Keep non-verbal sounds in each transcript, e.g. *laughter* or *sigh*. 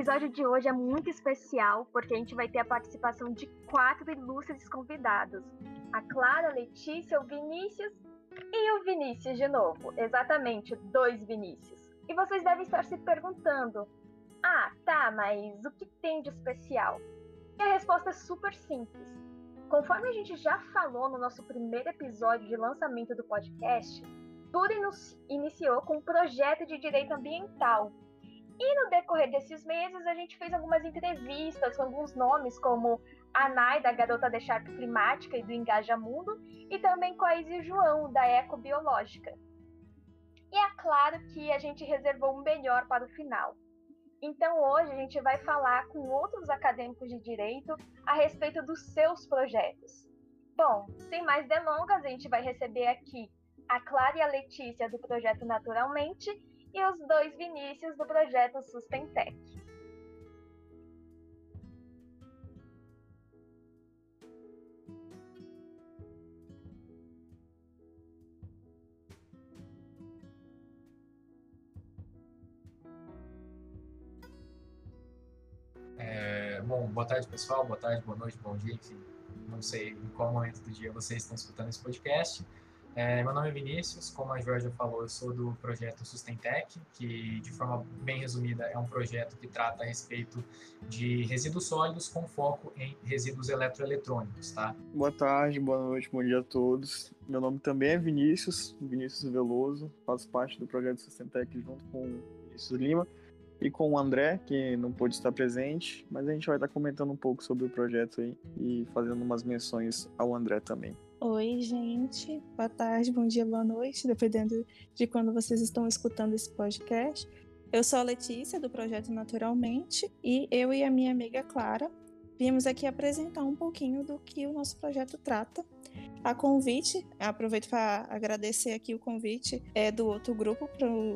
episódio de hoje é muito especial porque a gente vai ter a participação de quatro ilustres convidados: a Clara, a Letícia, o Vinícius e o Vinícius de novo. Exatamente, dois Vinícius. E vocês devem estar se perguntando: ah, tá, mas o que tem de especial? E a resposta é super simples. Conforme a gente já falou no nosso primeiro episódio de lançamento do podcast, tudo iniciou com um projeto de direito ambiental e no decorrer desses meses, a gente fez algumas entrevistas com alguns nomes, como a Nai, da Garota da Sharp Climática e do Engaja Mundo, e também com a Izzy João, da Ecobiológica. E é claro que a gente reservou o melhor para o final. Então hoje a gente vai falar com outros acadêmicos de direito a respeito dos seus projetos. Bom, sem mais delongas, a gente vai receber aqui a Clara e a Letícia do projeto Naturalmente e os dois Vinícius do projeto Sustentec. É, bom, boa tarde pessoal, boa tarde, boa noite, bom dia, enfim, não sei em qual momento do dia vocês estão escutando esse podcast. É, meu nome é Vinícius, como a Georgia falou, eu sou do projeto Sustentec, que de forma bem resumida é um projeto que trata a respeito de resíduos sólidos com foco em resíduos eletroeletrônicos, tá? Boa tarde, boa noite, bom dia a todos. Meu nome também é Vinícius, Vinícius Veloso, faço parte do projeto Sustentec junto com o Vinícius Lima e com o André, que não pôde estar presente, mas a gente vai estar comentando um pouco sobre o projeto aí e fazendo umas menções ao André também. Oi, gente. Boa tarde, bom dia, boa noite, dependendo de quando vocês estão escutando esse podcast. Eu sou a Letícia, do Projeto Naturalmente, e eu e a minha amiga Clara viemos aqui apresentar um pouquinho do que o nosso projeto trata. A convite, aproveito para agradecer aqui o convite é, do outro grupo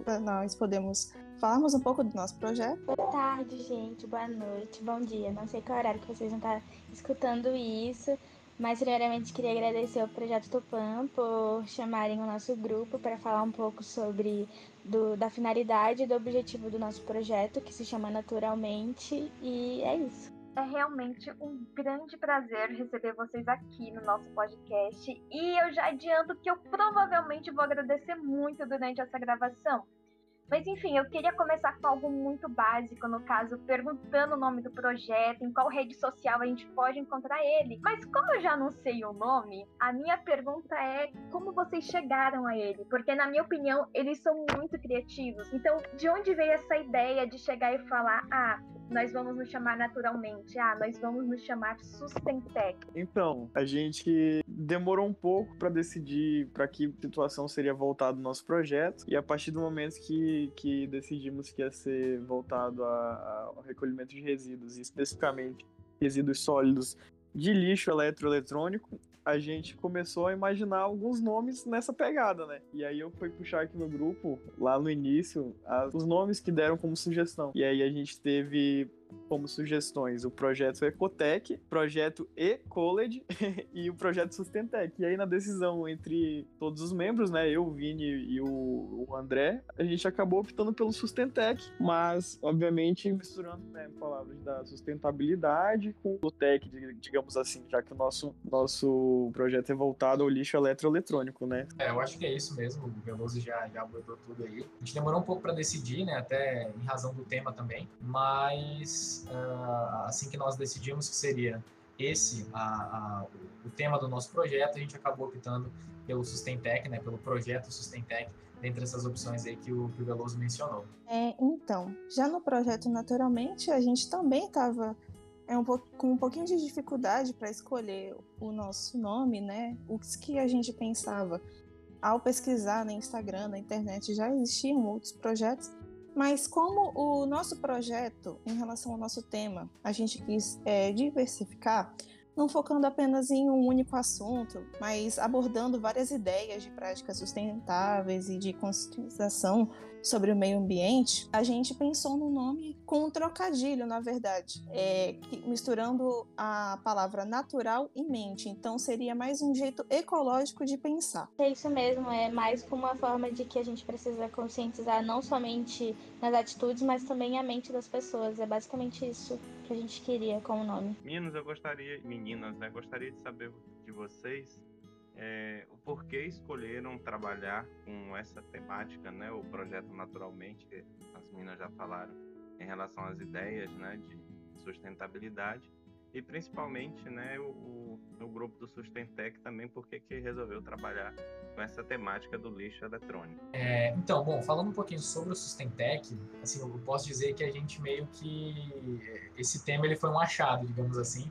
para nós podermos falarmos um pouco do nosso projeto. Boa tarde, gente. Boa noite, bom dia. Não sei qual horário que vocês vão estar escutando isso, mas, primeiramente, queria agradecer ao Projeto Tupã por chamarem o nosso grupo para falar um pouco sobre do, da finalidade e do objetivo do nosso projeto, que se chama Naturalmente, e é isso. É realmente um grande prazer receber vocês aqui no nosso podcast e eu já adianto que eu provavelmente vou agradecer muito durante essa gravação, mas enfim, eu queria começar com algo muito básico, no caso, perguntando o nome do projeto, em qual rede social a gente pode encontrar ele. Mas como eu já não sei o nome, a minha pergunta é como vocês chegaram a ele? Porque, na minha opinião, eles são muito criativos. Então, de onde veio essa ideia de chegar e falar, ah, nós vamos nos chamar naturalmente, ah, nós vamos nos chamar Sustentec? Então, a gente demorou um pouco para decidir para que situação seria voltado o nosso projeto, e a partir do momento que que, decidimos que ia ser voltado a, ao recolhimento de resíduos, e especificamente resíduos sólidos de lixo eletroeletrônico, a gente começou a imaginar alguns nomes nessa pegada, né? E aí eu fui puxar aqui no grupo, lá no início, os nomes que deram como sugestão. E aí a gente teve como sugestões o projeto Ecotec, projeto E-College *laughs* e o projeto Sustentec. E aí na decisão entre todos os membros, né, eu, o Vini e o, o André, a gente acabou optando pelo Sustentec, mas obviamente misturando né, palavras da sustentabilidade com o tech, digamos assim, já que o nosso, nosso projeto é voltado ao lixo eletroeletrônico, né? É, eu acho que é isso mesmo, o Veloso já, já abordou tudo aí. A gente demorou um pouco para decidir, né, até em razão do tema também, mas uh, assim que nós decidimos que seria esse a, a, o tema do nosso projeto, a gente acabou optando pelo Sustentec, né, pelo projeto Sustentec, dentre essas opções aí que o, que o Veloso mencionou. É, então, já no projeto Naturalmente, a gente também estava é um com um pouquinho de dificuldade para escolher o nosso nome, né? O que a gente pensava ao pesquisar no Instagram, na internet, já existiam outros projetos, mas como o nosso projeto, em relação ao nosso tema, a gente quis é, diversificar, não focando apenas em um único assunto, mas abordando várias ideias de práticas sustentáveis e de conscientização sobre o meio ambiente, a gente pensou no nome com um trocadilho, na verdade, é, misturando a palavra natural e mente. Então seria mais um jeito ecológico de pensar. É isso mesmo, é mais como uma forma de que a gente precisa conscientizar não somente nas atitudes, mas também a mente das pessoas. É basicamente isso que a gente queria com o nome. Meninos, eu gostaria, meninas, né, gostaria de saber de vocês é, o porquê escolheram trabalhar com essa temática, né, o projeto Naturalmente, as meninas já falaram em relação às ideias né, de sustentabilidade, e principalmente né, o, o grupo do Sustentec também, porque que resolveu trabalhar com essa temática do lixo eletrônico. É, então, bom, falando um pouquinho sobre o Sustentec, assim, eu posso dizer que a gente meio que esse tema ele foi um achado, digamos assim,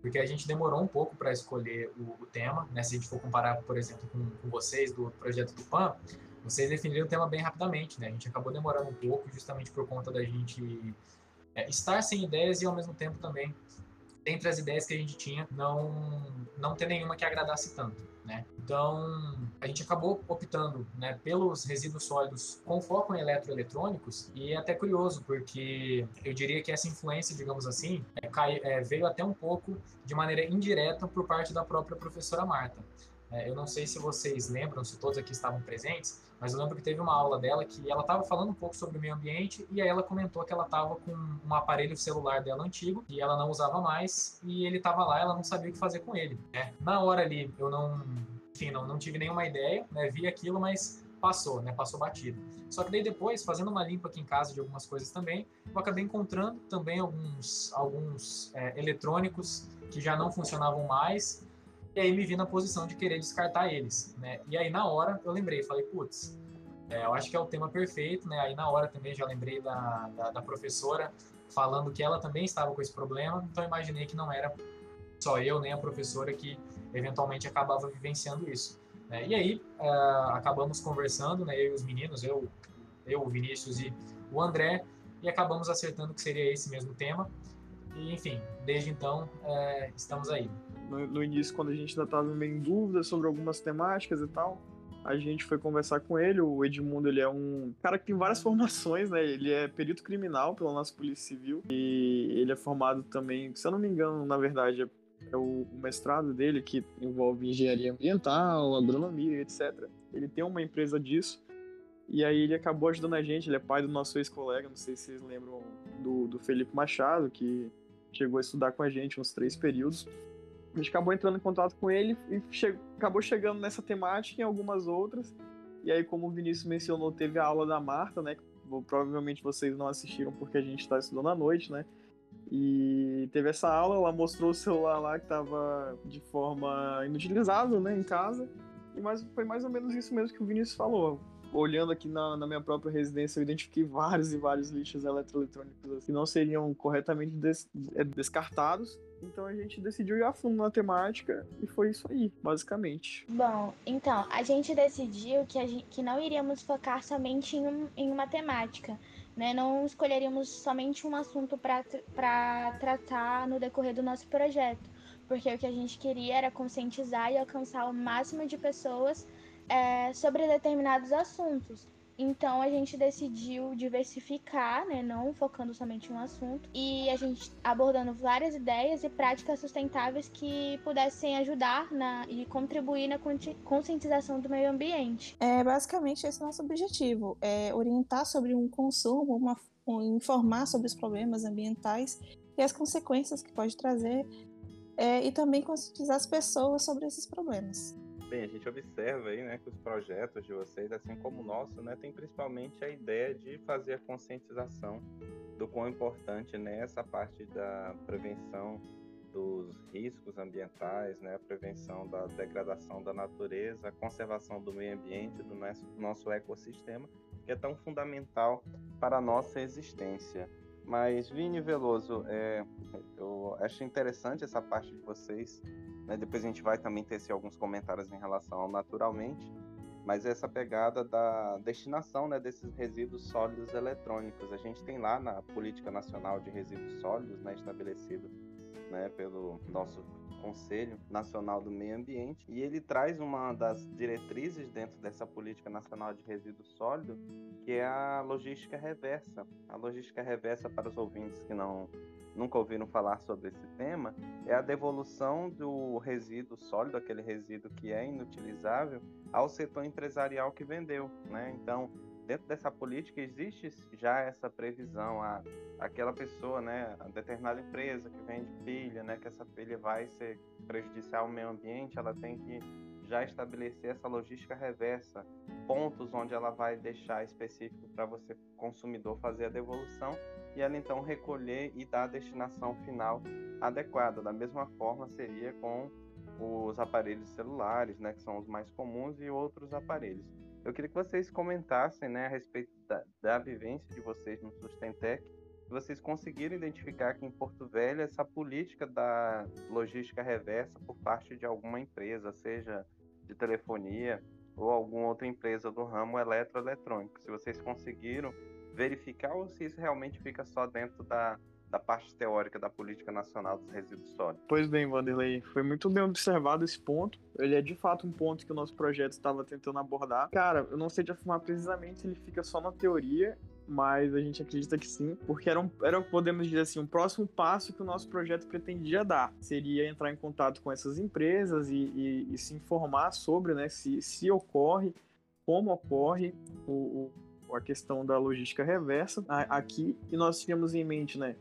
porque a gente demorou um pouco para escolher o, o, tema, né? Se a gente for comparar, por exemplo, com, com vocês do projeto do PAN, vocês definiram o tema bem rapidamente, né? A gente acabou demorando um pouco justamente por conta da gente é, estar sem ideias e ao mesmo tempo também dentre as ideias que a gente tinha, não, não ter nenhuma que agradasse tanto. Né? Então, a gente acabou optando né, pelos resíduos sólidos com foco em eletroeletrônicos e é até curioso, porque eu diria que essa influência, digamos assim, é, cai, é, veio até um pouco de maneira indireta por parte da própria professora Marta. É, eu não sei se vocês lembram, se todos aqui estavam presentes, mas eu lembro que teve uma aula dela que ela estava falando um pouco sobre o meio ambiente e aí ela comentou que ela estava com um aparelho celular dela antigo e ela não usava mais e ele estava lá, ela não sabia o que fazer com ele. Né? Na hora ali, eu não, enfim, não, não tive nenhuma ideia, né? vi aquilo, mas passou, né? Passou batido. Só que daí depois, fazendo uma limpa aqui em casa de algumas coisas também, eu acabei encontrando também alguns, alguns é, eletrônicos que já não funcionavam mais e aí me vi na posição de querer descartar eles, né? E aí na hora eu lembrei, falei, putz, é, eu acho que é o tema perfeito, né? Aí na hora também já lembrei da, da, da, professora falando que ela também estava com esse problema, então imaginei que não era só eu nem a professora que eventualmente acabava vivenciando isso. Né? E aí uh, acabamos conversando, né? Eu e os meninos, eu, eu, o Vinícius e o André, e acabamos acertando que seria esse mesmo tema. E enfim, desde então uh, estamos aí no, no início, quando a gente ainda estava meio em dúvida sobre algumas temáticas e tal, a gente foi conversar com ele. O Edmundo, ele é um cara que tem várias *laughs* formações, né? Ele é perito criminal pela nossa Polícia Civil e ele é formado também, se eu não me engano, na verdade, é o mestrado dele que envolve engenharia ambiental, agronomia, etc. Ele tem uma empresa disso. E aí ele acabou ajudando a gente, ele é pai do nosso ex-colega, não sei se vocês lembram do, do Felipe Machado, que chegou a estudar com a gente uns três períodos. A gente acabou entrando em contato com ele e che acabou chegando nessa temática e em algumas outras. E aí, como o Vinícius mencionou, teve a aula da Marta, né? Que provavelmente vocês não assistiram porque a gente está estudando à noite, né? E teve essa aula, ela mostrou o celular lá que estava de forma inutilizável, né, em casa. E mais, foi mais ou menos isso mesmo que o Vinícius falou. Olhando aqui na, na minha própria residência, eu identifiquei vários e vários lixos eletroeletrônicos que não seriam corretamente des, é, descartados então a gente decidiu ir a fundo na temática e foi isso aí, basicamente. Bom, então, a gente decidiu que, gente, que não iríamos focar somente em, um, em uma temática. Né? Não escolheríamos somente um assunto para tratar no decorrer do nosso projeto. Porque o que a gente queria era conscientizar e alcançar o máximo de pessoas é, sobre determinados assuntos. Então a gente decidiu diversificar, né, não focando somente em um assunto, e a gente abordando várias ideias e práticas sustentáveis que pudessem ajudar na, e contribuir na conscientização do meio ambiente. É basicamente esse é nosso objetivo, é orientar sobre um consumo, uma, um, informar sobre os problemas ambientais e as consequências que pode trazer, é, e também conscientizar as pessoas sobre esses problemas. Bem, a gente observa aí, né, que os projetos de vocês, assim como o nosso, né, tem principalmente a ideia de fazer a conscientização do quão importante né, essa parte da prevenção dos riscos ambientais, né, a prevenção da degradação da natureza, a conservação do meio ambiente, do nosso, nosso ecossistema, que é tão fundamental para a nossa existência. Mas, Vini Veloso, é, eu acho interessante essa parte de vocês né? Depois a gente vai também ter assim, alguns comentários em relação ao naturalmente, mas essa pegada da destinação né, desses resíduos sólidos eletrônicos. A gente tem lá na Política Nacional de Resíduos Sólidos, né, né, pelo nosso Conselho Nacional do Meio Ambiente, e ele traz uma das diretrizes dentro dessa política nacional de resíduos sólidos, que é a logística reversa. A logística reversa, para os ouvintes que não nunca ouviram falar sobre esse tema, é a devolução do resíduo sólido, aquele resíduo que é inutilizável, ao setor empresarial que vendeu, né? Então, dentro dessa política existe já essa previsão a aquela pessoa, né, a determinada empresa que vende pilha, né, que essa pilha vai ser prejudicial ao meio ambiente, ela tem que já estabelecer essa logística reversa, pontos onde ela vai deixar específico para você consumidor fazer a devolução e ela então recolher e dar a destinação final adequada. Da mesma forma seria com os aparelhos celulares, né, que são os mais comuns e outros aparelhos. Eu queria que vocês comentassem né, a respeito da, da vivência de vocês no Sustentec, se vocês conseguiram identificar aqui em Porto Velho essa política da logística reversa por parte de alguma empresa, seja de telefonia ou alguma outra empresa do ramo eletroeletrônico. Se vocês conseguiram verificar ou se isso realmente fica só dentro da, da parte teórica da política nacional dos resíduos sólidos. Pois bem, Vanderlei, foi muito bem observado esse ponto. Ele é de fato um ponto que o nosso projeto estava tentando abordar. Cara, eu não sei te afirmar precisamente se ele fica só na teoria, mas a gente acredita que sim, porque era, um, era, podemos dizer assim, um próximo passo que o nosso projeto pretendia dar. Seria entrar em contato com essas empresas e, e, e se informar sobre né, se, se ocorre, como ocorre o, o, a questão da logística reversa aqui, e nós tínhamos em mente, né,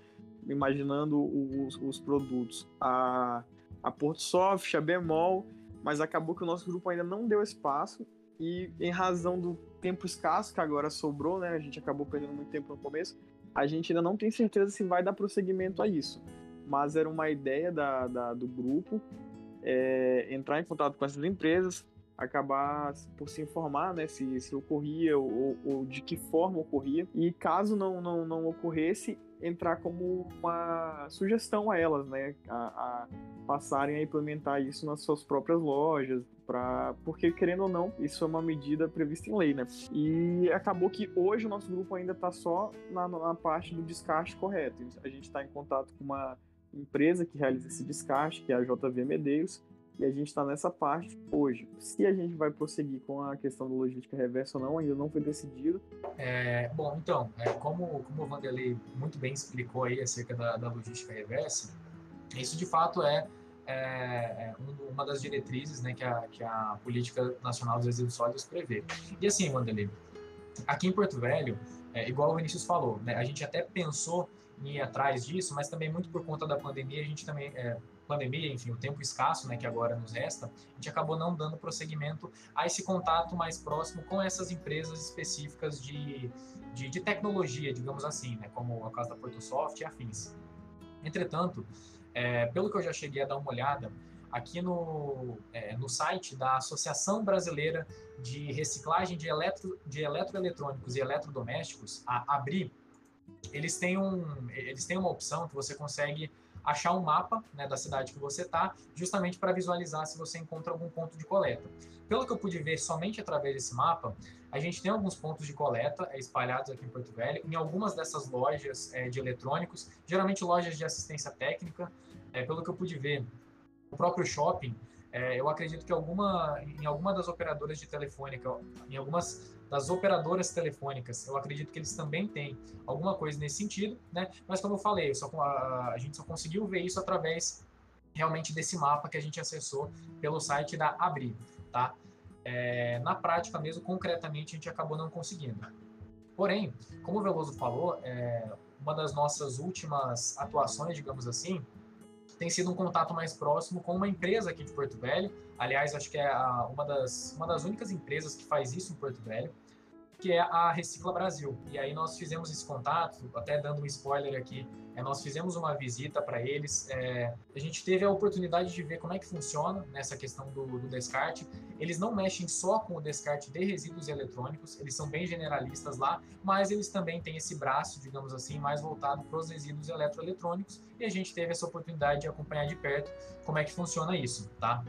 imaginando os, os produtos, a, a Portsoft, a Bemol, mas acabou que o nosso grupo ainda não deu espaço e em razão do tempo escasso que agora sobrou, né, a gente acabou perdendo muito tempo no começo, a gente ainda não tem certeza se vai dar prosseguimento a isso. Mas era uma ideia da, da do grupo é, entrar em contato com essas empresas, acabar por se informar né, se, se ocorria ou, ou, de que forma ocorria. E caso não, não, não ocorresse, entrar como uma sugestão a elas, né, a, a passarem a implementar isso nas suas próprias lojas, para porque querendo ou não, isso é uma medida prevista em lei, né? E acabou que hoje o nosso grupo ainda está só na, na, parte do descarte correto. A gente está em contato com uma empresa que realiza esse descarte, que é a JV Medeiros, e a gente está nessa parte hoje. Se a gente vai prosseguir com a questão da logística reversa ou não, ainda não foi decidido. É, bom, então, é, como, como o Vanderlei muito bem explicou aí acerca da, da logística reversa, isso de fato é, é, é uma das diretrizes né, que, a, que a Política Nacional dos Resíduos Sólidos prevê. E assim, Vanderlei, aqui em Porto Velho, é, igual o Vinícius falou, né, a gente até pensou em ir atrás disso, mas também muito por conta da pandemia, a gente também é, pandemia, enfim, o tempo escasso né, que agora nos resta, a gente acabou não dando prosseguimento a esse contato mais próximo com essas empresas específicas de, de, de tecnologia, digamos assim, né, como a casa da Portosoft e afins. Entretanto, é, pelo que eu já cheguei a dar uma olhada, aqui no, é, no site da Associação Brasileira de Reciclagem de, Eletro, de Eletroeletrônicos e Eletrodomésticos, a ABRI, eles têm, um, eles têm uma opção que você consegue achar um mapa né, da cidade que você está, justamente para visualizar se você encontra algum ponto de coleta. Pelo que eu pude ver somente através desse mapa, a gente tem alguns pontos de coleta é, espalhados aqui em Porto Velho, em algumas dessas lojas é, de eletrônicos, geralmente lojas de assistência técnica. É, pelo que eu pude ver, o próprio shopping, é, eu acredito que alguma, em alguma das operadoras de telefônica, em algumas das operadoras telefônicas. Eu acredito que eles também têm alguma coisa nesse sentido, né? Mas como eu falei, só, a, a gente só conseguiu ver isso através realmente desse mapa que a gente acessou pelo site da Abri, tá? É, na prática mesmo, concretamente, a gente acabou não conseguindo. Porém, como o Veloso falou, é, uma das nossas últimas atuações, digamos assim, tem sido um contato mais próximo com uma empresa aqui de Porto Velho. Aliás, acho que é a, uma, das, uma das únicas empresas que faz isso em Porto Velho, que é a Recicla Brasil. E aí nós fizemos esse contato, até dando um spoiler aqui, é, nós fizemos uma visita para eles. É, a gente teve a oportunidade de ver como é que funciona nessa questão do, do, descarte. Eles não mexem só com o descarte de resíduos eletrônicos, eles são bem generalistas lá, mas eles também têm esse braço, digamos assim, mais voltado para os resíduos eletroeletrônicos. E a gente teve essa oportunidade de acompanhar de perto como é que funciona isso, tá?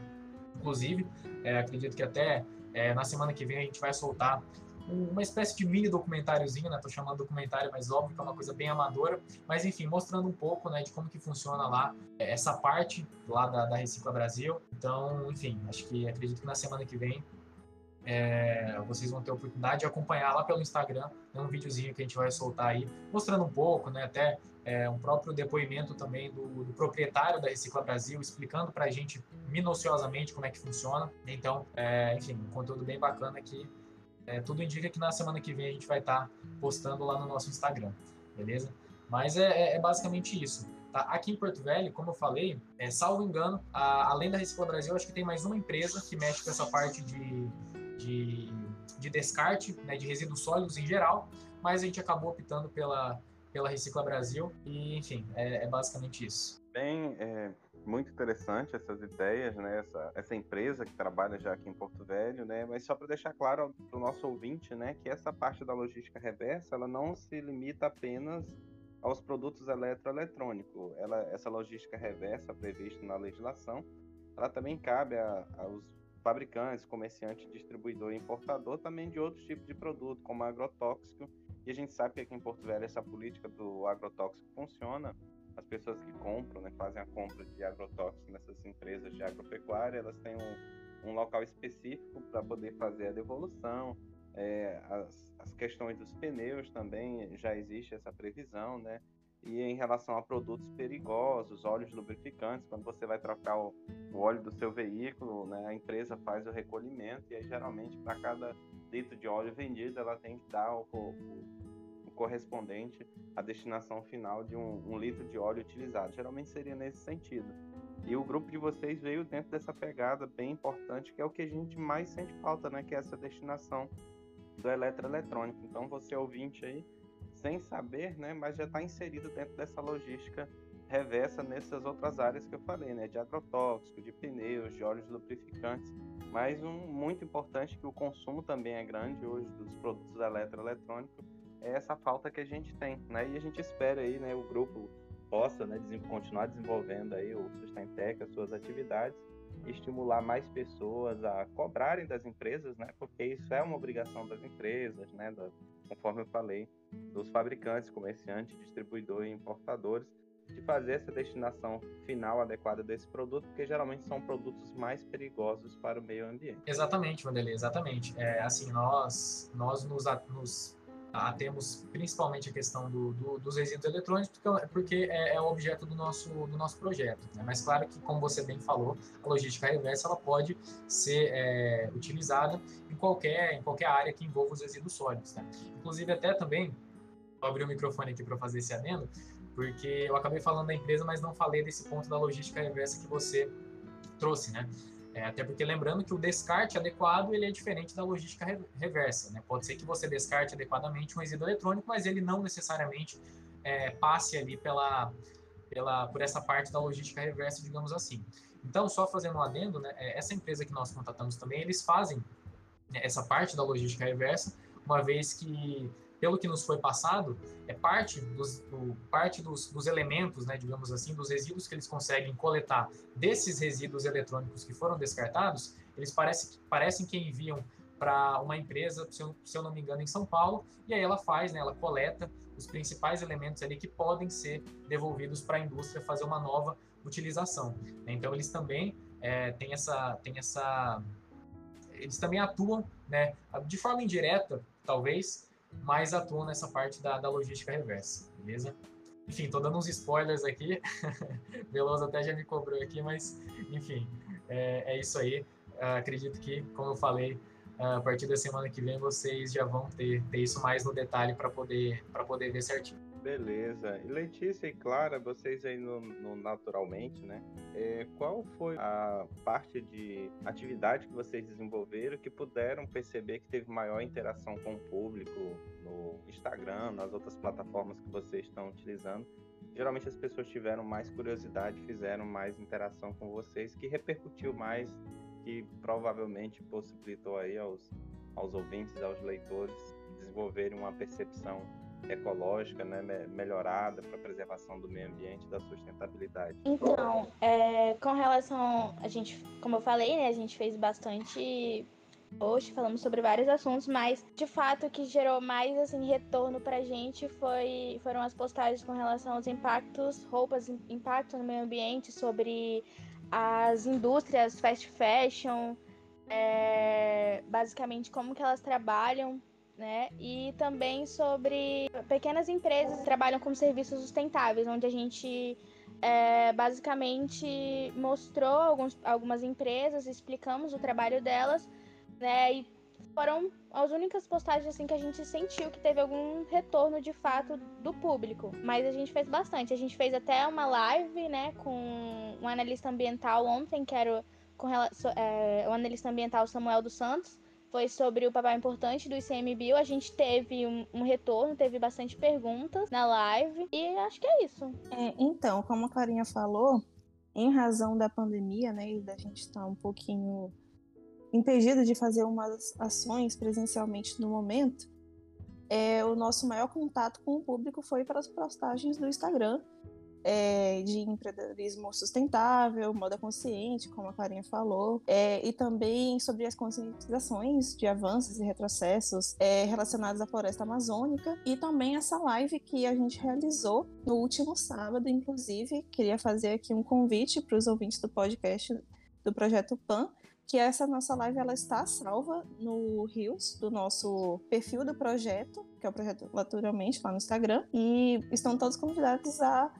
Inclusive, é, acredito que até é, na semana que vem a gente vai soltar uma espécie de mini documentáriozinho, né? Tô chamando documentário, mas óbvio que é uma coisa bem amadora. Mas enfim, mostrando um pouco, né, de como que funciona lá é, essa parte lá da, da Recicla Brasil. Então, enfim, acho que acredito que na semana que vem é, vocês vão ter a oportunidade de acompanhar lá pelo Instagram, né, um videozinho que a gente vai soltar aí, mostrando um pouco, né, até é, um próprio depoimento também do, do, proprietário da Recicla Brasil, explicando para a gente minuciosamente como é que funciona. Então, é, enfim, um conteúdo bem bacana que é, tudo indica que na semana que vem a gente vai estar tá postando lá no nosso Instagram, beleza? Mas é, é, é, basicamente isso. Tá? Aqui em Porto Velho, como eu falei, é, salvo engano, a, além da Recicla Brasil, acho que tem mais uma empresa que mexe com essa parte de, de, de descarte, né, de resíduos sólidos em geral, mas a gente acabou optando pela, pela Recicla Brasil e, enfim, é, é basicamente isso. Bem, é, muito interessante essas ideias, né? Essa, essa empresa que trabalha já aqui em Porto Velho, né? Mas só para deixar claro para o nosso ouvinte, né, que essa parte da logística reversa, ela não se limita apenas aos produtos eletroeletrônicos. Ela, essa logística reversa prevista na legislação, ela também cabe a, aos fabricantes, comerciantes, distribuidor e importador também de outros tipos de produto, como agrotóxico. E a gente sabe que aqui em Porto Velho essa política do agrotóxico funciona as pessoas que compram, né, fazem a compra de agrotóxicos nessas empresas de agropecuária, elas têm um, um local específico para poder fazer a devolução. É, as, as questões dos pneus também já existe essa previsão, né? E em relação a produtos perigosos, óleos lubrificantes, quando você vai trocar o, o óleo do seu veículo, né, a empresa faz o recolhimento e aí geralmente para cada litro de óleo vendido ela tem que dar o, o correspondente à destinação final de um, um litro de óleo utilizado. Geralmente seria nesse sentido. E o grupo de vocês veio dentro dessa pegada bem importante, que é o que a gente mais sente falta, né? Que é essa destinação do eletroeletrônico. Então, você ouvinte aí, sem saber, né? Mas já está inserido dentro dessa logística reversa nessas outras áreas que eu falei, né? De agrotóxico, de pneus, de óleos lubrificantes. Mas um muito importante que o consumo também é grande hoje dos produtos eletroeletrônicos é essa falta que a gente tem, né? E a gente espera aí, né, o grupo possa, né, continuar desenvolvendo aí o Sustentec, as suas atividades estimular mais pessoas a cobrarem das empresas, né? Porque isso é uma obrigação das empresas, né? Da, conforme eu falei, dos fabricantes, comerciantes, distribuidores e importadores, de fazer essa destinação final adequada desse produto, porque geralmente são produtos mais perigosos para o meio ambiente. Exatamente, Vanderlei, exatamente. É, assim, nós, nós nos, nos ah, temos principalmente a questão do, do, dos resíduos eletrônicos, porque, porque é, é, o objeto do nosso, do nosso projeto. Né? Mas claro que, como você bem falou, a logística reversa ela pode ser é, utilizada em qualquer, em qualquer área que envolva os resíduos sólidos. Né? Inclusive, até também, vou abrir o microfone aqui para fazer esse adendo, porque eu acabei falando da empresa, mas não falei desse ponto da logística reversa que você trouxe, né? É, até porque lembrando que o descarte adequado ele é diferente da logística reversa. Né? Pode ser que você descarte adequadamente um resíduo eletrônico, mas ele não necessariamente é, passe ali pela, pela, por essa parte da logística reversa, digamos assim. Então, só fazendo um adendo, né, é, essa empresa que nós contatamos também, eles fazem né, essa parte da logística reversa, uma vez que pelo que nos foi passado, é parte dos, do, parte dos, dos elementos, né, digamos assim, dos resíduos que eles conseguem coletar desses resíduos eletrônicos que foram descartados, eles parecem, parecem que enviam para uma empresa, se eu, se eu, não me engano, em São Paulo, e aí ela faz, né, ela coleta os principais elementos ali que podem ser devolvidos para a indústria fazer uma nova utilização. Então eles também é, têm essa, têm essa, eles também atuam, né, de forma indireta, talvez, mais atuam nessa parte da, da logística reversa, beleza? Enfim, tô dando uns spoilers aqui. *laughs* Veloso até já me cobrou aqui, mas enfim, é, é isso aí. Uh, acredito que, como eu falei, uh, a partir da semana que vem vocês já vão ter, ter isso mais no detalhe para poder, poder ver certinho. Beleza. Letícia e Clara, vocês aí no, no Naturalmente, né? É, qual foi a parte de atividade que vocês desenvolveram que puderam perceber que teve maior interação com o público no Instagram, nas outras plataformas que vocês estão utilizando? Geralmente as pessoas tiveram mais curiosidade, fizeram mais interação com vocês, que repercutiu mais, que provavelmente possibilitou aí aos, aos ouvintes, aos leitores desenvolverem uma percepção ecológica, né, melhorada para a preservação do meio ambiente e da sustentabilidade? Então, é, com relação a gente, como eu falei, né, a gente fez bastante Hoje falamos sobre vários assuntos, mas de fato o que gerou mais assim retorno pra gente foi foram as postagens com relação aos impactos, roupas impacto no meio ambiente, sobre as indústrias fast fashion, é, basicamente como que elas trabalham, né? E também sobre pequenas empresas que trabalham com serviços sustentáveis, onde a gente é, basicamente mostrou alguns, algumas empresas, explicamos o trabalho delas, né? E foram as únicas postagens assim que a gente sentiu que teve algum retorno de fato do público. Mas a gente fez bastante. A gente fez até uma live, né, com um analista ambiental ontem, que era com é, o analista ambiental Samuel dos Santos. Foi sobre o papel importante do ICMBio. A gente teve um, um retorno, teve bastante perguntas na live. E acho que é isso. É, então, como a Clarinha falou, em razão da pandemia, né, e da gente estar tá um pouquinho impedido de fazer umas ações presencialmente no momento, é, o nosso maior contato com o público foi para as postagens do Instagram é, de empreendedorismo sustentável, moda consciente, como a Clarinha falou, é, e também sobre as conscientizações de avanços e retrocessos é, relacionados à floresta amazônica, e também essa live que a gente realizou no último sábado, inclusive, queria fazer aqui um convite para os ouvintes do podcast do Projeto PAN, que essa nossa live ela está salva no Rios, do nosso perfil do projeto, que é o projeto Naturalmente, lá no Instagram, e estão todos convidados a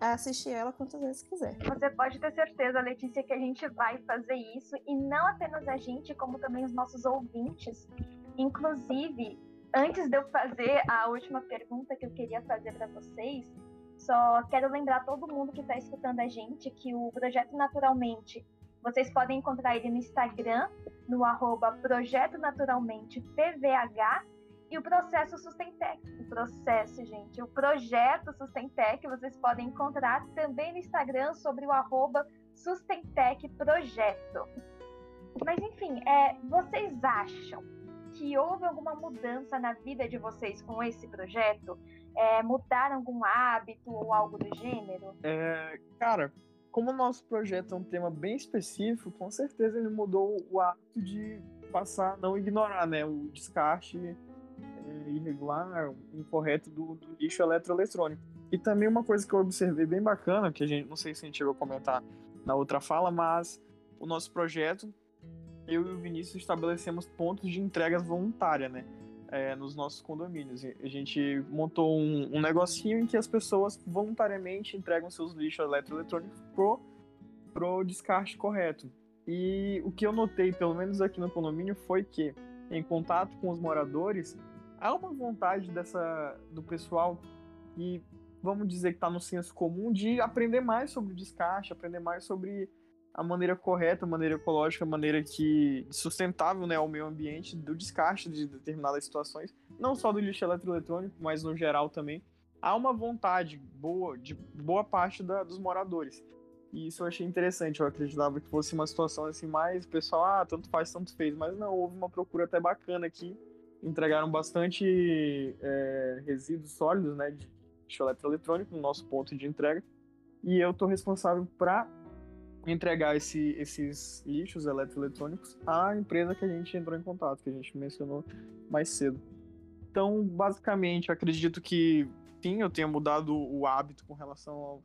assistir ela quantas vezes quiser. Você pode ter certeza, Letícia, que a gente vai fazer isso, e não apenas a gente, como também os nossos ouvintes. Inclusive, antes de eu fazer a última pergunta que eu queria fazer para vocês, só quero lembrar todo mundo que está escutando a gente que o Projeto Naturalmente vocês podem encontrar ele no Instagram, no arroba Projeto Naturalmente PVH, e o processo Sustentec. O processo, gente, o projeto Sustentec, vocês podem encontrar também no Instagram sobre o arroba Sustentec Projeto. Mas enfim, é, vocês acham que houve alguma mudança na vida de vocês com esse projeto? É, mudaram algum hábito ou algo do gênero? É, cara, como o nosso projeto é um tema bem específico, com certeza ele mudou o hábito de passar, não ignorar, né, o descarte irregular, incorreto do, do lixo eletroeletrônico. E também uma coisa que eu observei bem bacana, que a gente, não sei se a gente chegou a comentar na outra fala, mas o nosso projeto, eu e o Vinícius estabelecemos pontos de entregas voluntária, né? é, nos nossos condomínios. A gente montou um, um, negocinho em que as pessoas voluntariamente entregam seus lixos eletroeletrônicos pro, pro descarte correto. E o que eu notei, pelo menos aqui no condomínio, foi que, em contato com os moradores, há uma vontade dessa do pessoal que, vamos dizer que está no senso comum, de aprender mais sobre descarte, aprender mais sobre a maneira correta, a maneira ecológica, a maneira que sustentável, né, ao meio ambiente do descarte de determinadas situações, não só do lixo eletroeletrônico, mas no geral também. Há uma vontade boa de boa parte da, dos moradores. E isso eu achei interessante. Eu acreditava que fosse uma situação assim mais pessoal, ah, tanto faz, tanto fez, mas não, houve uma procura até bacana aqui. Entregaram bastante é, resíduos sólidos, né, de lixo eletroeletrônico no nosso ponto de entrega. E eu tô responsável para entregar esse, esses lixos eletroeletrônicos à empresa que a gente entrou em contato, que a gente mencionou mais cedo. Então, basicamente, acredito que sim, eu tenha mudado o hábito com relação ao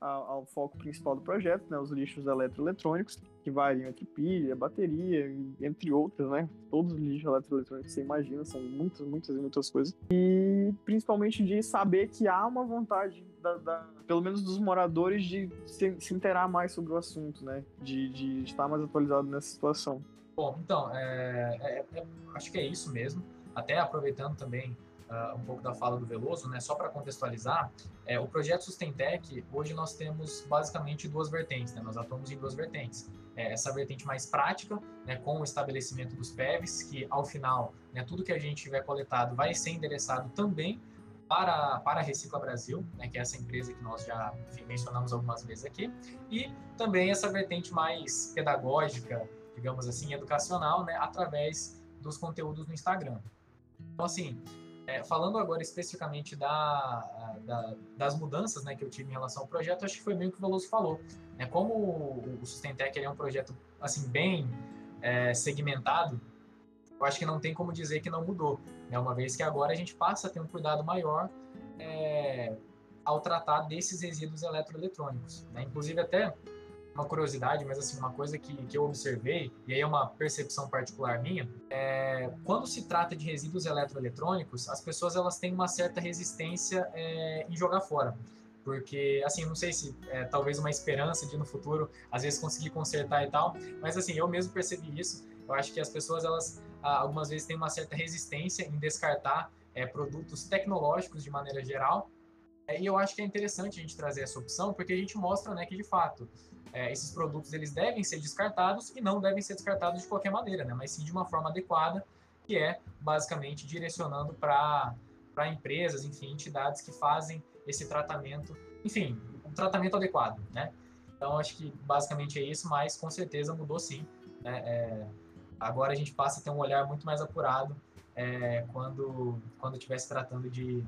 ao, foco principal do projeto, né, os lixos eletroeletrônicos, que variam entre pilha, bateria, entre outras, né? Todos os lixos eletroeletrônicos que você imagina, são muitas, muitas e muitas coisas. E principalmente de saber que há uma vontade, da, da pelo menos dos moradores, de se, se inteirar mais sobre o assunto, né? De, de estar mais atualizado nessa situação. Bom, então, é, é, é, acho que é isso mesmo. Até aproveitando também uh, um pouco da fala do Veloso, né? Só para contextualizar, é, o projeto Sustentec, hoje nós temos basicamente duas vertentes, né? Nós atuamos em duas vertentes. É, essa vertente mais prática, né, com o estabelecimento dos PEVs, que ao final, né, tudo que a gente tiver coletado vai ser endereçado também para, para a Recicla Brasil, né, que é essa empresa que nós já enfim, mencionamos algumas vezes aqui, e também essa vertente mais pedagógica, digamos assim, educacional, né, através dos conteúdos no Instagram. Então, assim, é, falando agora especificamente da, da, das mudanças né, que eu tive em relação ao projeto, acho que foi bem o que o Veloso falou. Né? Como o, o Sustentec é um projeto assim bem é, segmentado, eu acho que não tem como dizer que não mudou, né? Uma vez que agora a gente passa a ter um cuidado maior é, ao tratar desses resíduos eletroeletrônicos, né? Inclusive até uma curiosidade, mas assim, uma coisa que, que eu observei, e aí é uma percepção particular minha, é, quando se trata de resíduos eletroeletrônicos, as pessoas elas têm uma certa resistência é, em jogar fora. Porque, assim, não sei se é, talvez uma esperança de no futuro, às vezes, conseguir consertar e tal, mas assim, eu mesmo percebi isso. Eu acho que as pessoas, elas, algumas vezes, têm uma certa resistência em descartar é, produtos tecnológicos de maneira geral, e eu acho que é interessante a gente trazer essa opção, porque a gente mostra né, que, de fato, é, esses produtos eles devem ser descartados e não devem ser descartados de qualquer maneira, né, mas sim de uma forma adequada, que é basicamente direcionando para empresas, enfim, entidades que fazem esse tratamento, enfim, um tratamento adequado, né? Então, acho que basicamente é isso, mas com certeza mudou sim. Né? É, agora a gente passa a ter um olhar muito mais apurado é, quando quando estiver se tratando de,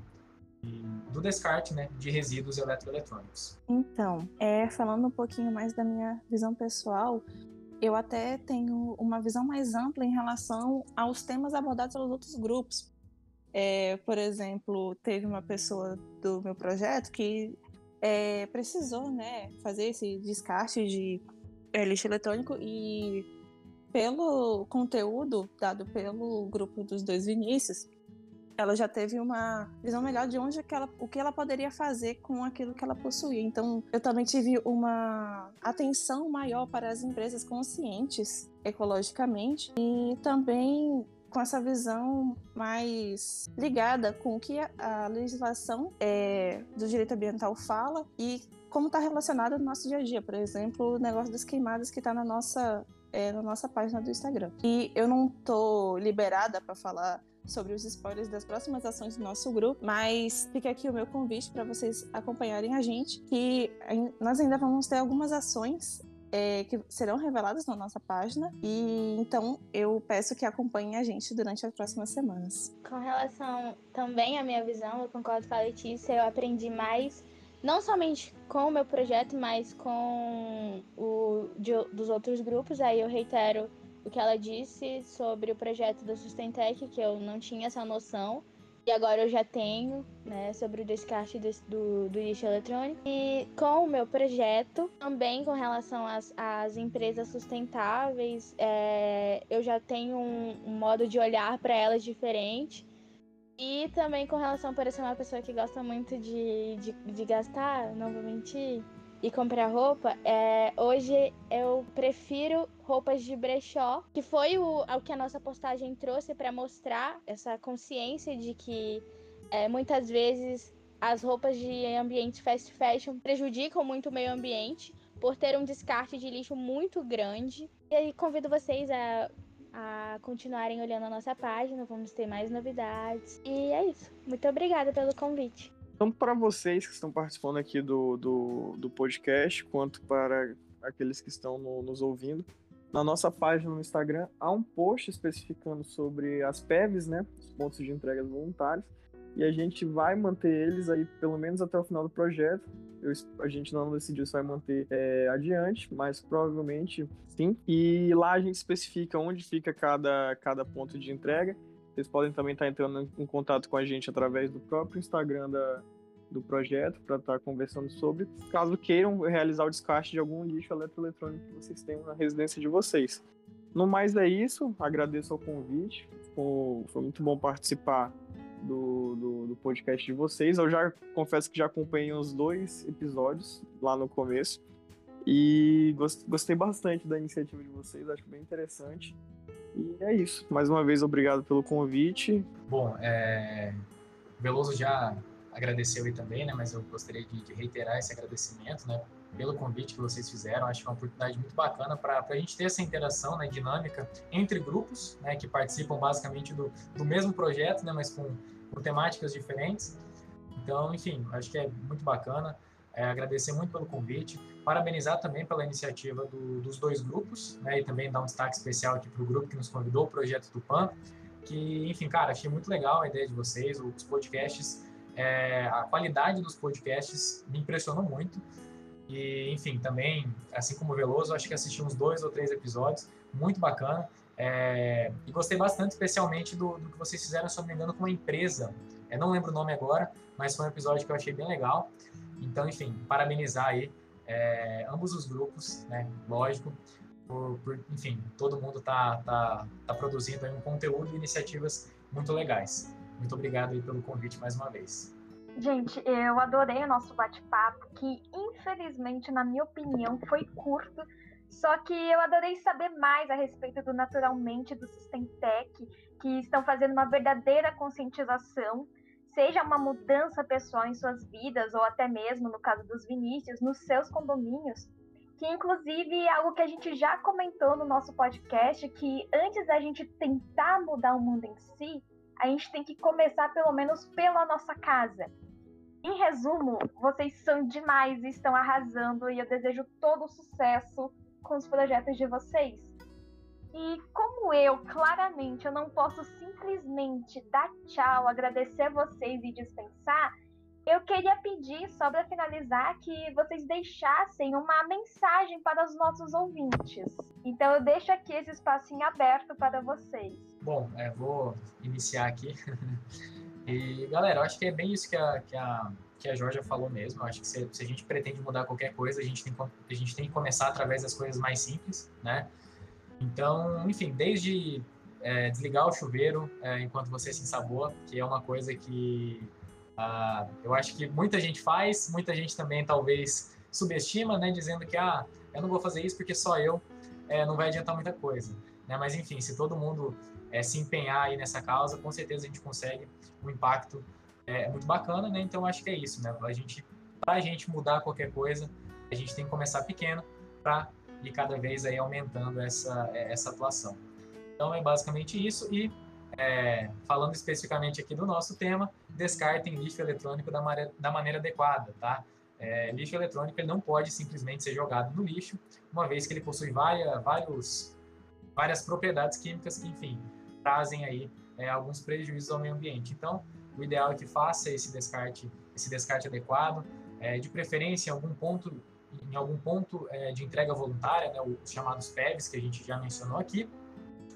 do descarte né, de resíduos eletroeletrônicos. Então, é, falando um pouquinho mais da minha visão pessoal, eu até tenho uma visão mais ampla em relação aos temas abordados pelos outros grupos. É, por exemplo, teve uma pessoa do meu projeto que é, precisou né, fazer esse descarte de é, lixo eletrônico e pelo conteúdo dado pelo grupo dos dois Vinícius, ela já teve uma visão melhor de onde que ela, o que ela poderia fazer com aquilo que ela possuía. Então, eu também tive uma atenção maior para as empresas conscientes ecologicamente e também com essa visão mais ligada com o que a legislação é, do direito ambiental fala e como está relacionado no nosso dia a dia. Por exemplo, o negócio das queimadas que está na nossa, é, na nossa página do Instagram. E eu não tô liberada para falar sobre os spoilers das próximas ações do nosso grupo, mas fica aqui o meu convite para vocês acompanharem a gente, que nós ainda vamos ter algumas ações é, que serão reveladas na nossa página. E então eu peço que acompanhem a gente durante as próximas semanas. Com relação também à minha visão, eu concordo com a Letícia, eu aprendi mais, não somente com o meu projeto, mas com o de, dos outros grupos. Aí eu reitero o que ela disse sobre o projeto da Sustentec, que eu não tinha essa noção. E agora eu já tenho, né, sobre o descarte do, do, do lixo eletrônico. E com o meu projeto, também com relação às, às empresas sustentáveis, é, eu já tenho um, um modo de olhar para elas diferente. E também com relação a ser uma pessoa que gosta muito de, de, de gastar, não vou mentir, e comprar roupa, é, hoje eu prefiro roupas de brechó, que foi o, o que a nossa postagem trouxe para mostrar essa consciência de que é, muitas vezes as roupas de ambiente fast fashion prejudicam muito o meio ambiente por ter um descarte de lixo muito grande. E aí convido vocês a, a continuarem olhando a nossa página, vamos ter mais novidades. E é isso. Muito obrigada pelo convite tanto para vocês que estão participando aqui do, do, do podcast, quanto para aqueles que estão no, nos ouvindo. Na nossa página no Instagram há um post especificando sobre as PEVs, né, os pontos de entrega voluntários, e a gente vai manter eles aí pelo menos até o final do projeto. Eu, a gente não decidiu se vai manter é, adiante, mas provavelmente sim. E lá a gente especifica onde fica cada, cada ponto de entrega vocês podem também estar entrando em contato com a gente através do próprio Instagram da, do projeto para estar conversando sobre, caso queiram realizar o descarte de algum lixo eletroeletrônico que vocês tenham na residência de vocês. No mais é isso, agradeço ao convite, foi, foi muito bom participar do, do, do, podcast de vocês. Eu já confesso que já acompanhei os dois episódios lá no começo e gostei bastante da iniciativa de vocês, acho bem interessante. E é isso. Mais uma vez, obrigado pelo convite. Bom, é... Veloso já agradeceu aí também, né? Mas eu gostaria de, de, reiterar esse agradecimento, né? Pelo convite que vocês fizeram. Acho que é uma oportunidade muito bacana para a gente ter essa interação né, dinâmica entre grupos, né? Que participam basicamente do, do mesmo projeto, né? Mas com, com temáticas diferentes. Então, enfim, acho que é muito bacana. É, agradecer muito pelo convite, parabenizar também pela iniciativa do, dos dois grupos, né, e também dar um destaque especial aqui para o grupo que nos convidou, o Projeto Tupã, que, enfim, cara, achei muito legal a ideia de vocês, os podcasts, é, a qualidade dos podcasts me impressionou muito, e, enfim, também, assim como o Veloso, acho que assisti uns dois ou três episódios, muito bacana, É, e gostei bastante, especialmente do, do, que vocês fizeram, se não me engano, com uma empresa. Eu não lembro o nome agora, mas foi um episódio que eu achei bem legal. Então, enfim, parabenizar aí é, ambos os grupos, né? Lógico, por, por, enfim, todo mundo tá, tá, tá produzindo um conteúdo e iniciativas muito legais. Muito obrigado aí pelo convite mais uma vez. Gente, eu adorei o nosso bate-papo, que infelizmente, na minha opinião, foi curto. Só que eu adorei saber mais a respeito do Naturalmente, do Sustentec, que estão fazendo uma verdadeira conscientização, seja uma mudança pessoal em suas vidas, ou até mesmo, no caso dos Vinícius, nos seus condomínios, que inclusive é algo que a gente já comentou no nosso podcast, que antes da gente tentar mudar o mundo em si, a gente tem que começar pelo menos pela nossa casa. Em resumo, vocês são demais e estão arrasando e eu desejo todo o sucesso com os projetos de vocês. E como eu, claramente, eu não posso simplesmente dar tchau, agradecer vocês e dispensar, eu queria pedir, só para finalizar, que vocês deixassem uma mensagem para os nossos ouvintes. Então eu deixo aqui esse espacinho aberto para vocês. Bom, é, vou iniciar aqui. *laughs* e galera, eu acho que é bem isso que a, que a, que a Georgia falou mesmo. Eu acho que se, se, a gente pretende mudar qualquer coisa, a gente, tem, a gente tem que começar através das coisas mais simples, né? Então, enfim, desde é, desligar o chuveiro é, enquanto você se ensaboa, que é uma coisa que Uh, eu acho que muita gente faz, muita gente também talvez subestima, né, dizendo que ah, eu não vou fazer isso porque só eu é, não vai adiantar muita coisa. Né? Mas enfim, se todo mundo é, se empenhar aí nessa causa, com certeza a gente consegue um impacto é, muito bacana, né? Então acho que é isso, né? A gente, para a gente mudar qualquer coisa, a gente tem que começar pequeno para ir cada vez aí aumentando essa essa atuação. Então é basicamente isso e é, falando especificamente aqui do nosso tema, descartem lixo eletrônico da, maneira, da maneira adequada, tá? É, lixo eletrônico ele não pode simplesmente ser jogado no lixo, uma vez que ele possui várias, vários, várias propriedades químicas que, enfim, trazem aí é, alguns prejuízos ao meio ambiente. Então, o ideal é que faça esse descarte, esse descarte adequado, é, de preferência em algum ponto, em algum ponto é, de entrega voluntária, né, os chamados PEVs que a gente já mencionou aqui,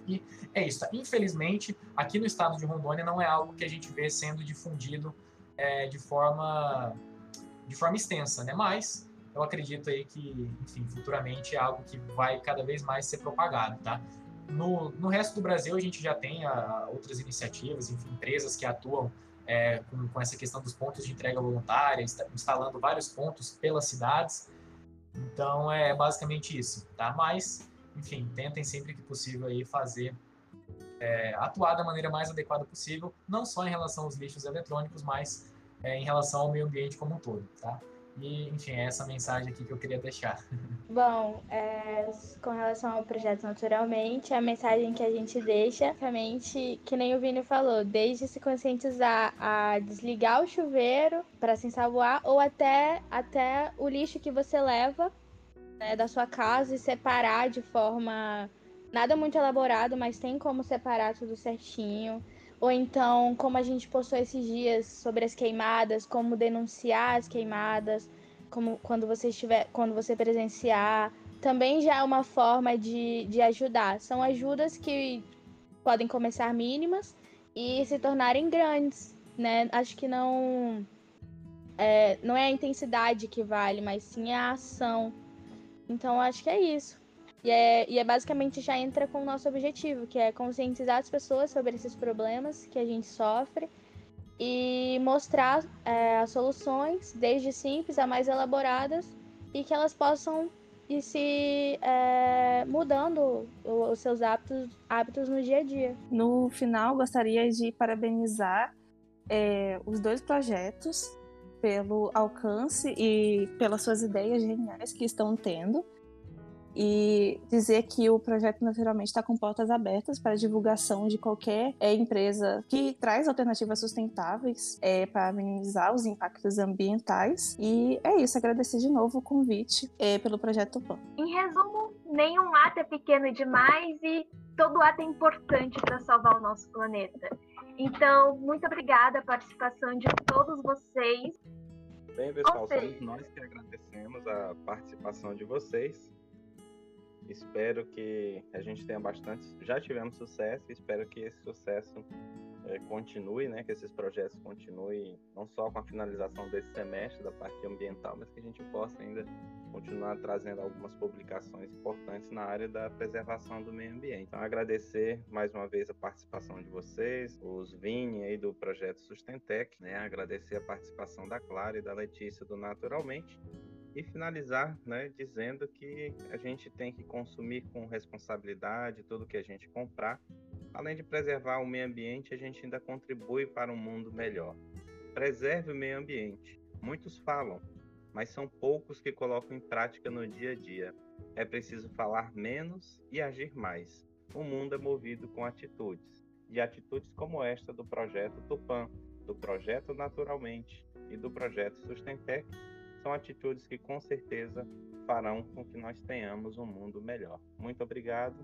e é isso. Infelizmente, aqui no estado de Rondônia não é algo que a gente vê sendo difundido é, de forma de forma extensa, né? Mas eu acredito aí que, enfim, futuramente é algo que vai cada vez mais ser propagado, tá? No, no resto do Brasil a gente já tem a, outras iniciativas, enfim, empresas que atuam é, com, com, essa questão dos pontos de entrega voluntária, instalando vários pontos pelas cidades. Então é basicamente isso, tá? Mas enfim, tentem sempre que possível aí fazer é, atuar da maneira mais adequada possível, não só em relação aos lixos eletrônicos, mas é, em relação ao meio ambiente como um todo, tá? E, enfim, é essa mensagem aqui que eu queria deixar. *laughs* Bom, é, com relação ao projeto Naturalmente, a mensagem que a gente deixa, realmente, que nem o Vini falou, desde se conscientizar a desligar o chuveiro para se ensaboar ou até, até o lixo que você leva né, da sua casa e separar de forma nada muito elaborado, mas tem como separar tudo certinho. Ou então, como a gente postou esses dias sobre as queimadas, como denunciar as queimadas, como quando você estiver, quando você presenciar, também já é uma forma de, de ajudar. São ajudas que podem começar mínimas e se tornarem grandes, né? Acho que não é, não é a intensidade que vale, mas sim a ação então acho que é isso. E é, e é basicamente já entra com o nosso objetivo, que é conscientizar as pessoas sobre esses problemas que a gente sofre e mostrar é, as soluções, desde simples a mais elaboradas, e que elas possam ir se é, mudando os seus hábitos, hábitos no dia a dia. No final, gostaria de parabenizar é, os dois projetos pelo alcance e pelas suas ideias geniais que estão tendo. E dizer que o projeto naturalmente está com portas abertas para divulgação de qualquer é, empresa que traz alternativas sustentáveis é, para minimizar os impactos ambientais. E é isso, agradecer de novo o convite é, pelo projeto PAN. Em resumo, nenhum ato é pequeno demais e todo ato é importante para salvar o nosso planeta. Então, muito obrigada a participação de todos vocês. Bem, pessoal, somos nós que agradecemos a participação de vocês. Espero que a gente tenha bastante. Já tivemos sucesso, espero que esse sucesso é, continue, né? Que esses projetos continuem, não só com a finalização desse semestre da parte ambiental, mas que a gente possa ainda continuar trazendo algumas publicações importantes na área da preservação do meio ambiente. Então, agradecer mais uma vez a participação de vocês, os Vini aí do projeto Sustentec, né? Agradecer a participação da Clara e da Letícia do Naturalmente e finalizar, né, dizendo que a gente tem que consumir com responsabilidade tudo que a gente comprar. Além de preservar o meio ambiente, a gente ainda contribui para um mundo melhor. Preserve o meio ambiente. Muitos falam, mas são poucos que colocam em prática no dia a dia. É preciso falar menos e agir mais. O mundo é movido com atitudes, e atitudes como esta do projeto Tupã, do projeto Naturalmente e do projeto Sustentec são atitudes que com certeza farão com que nós tenhamos um mundo melhor. Muito obrigado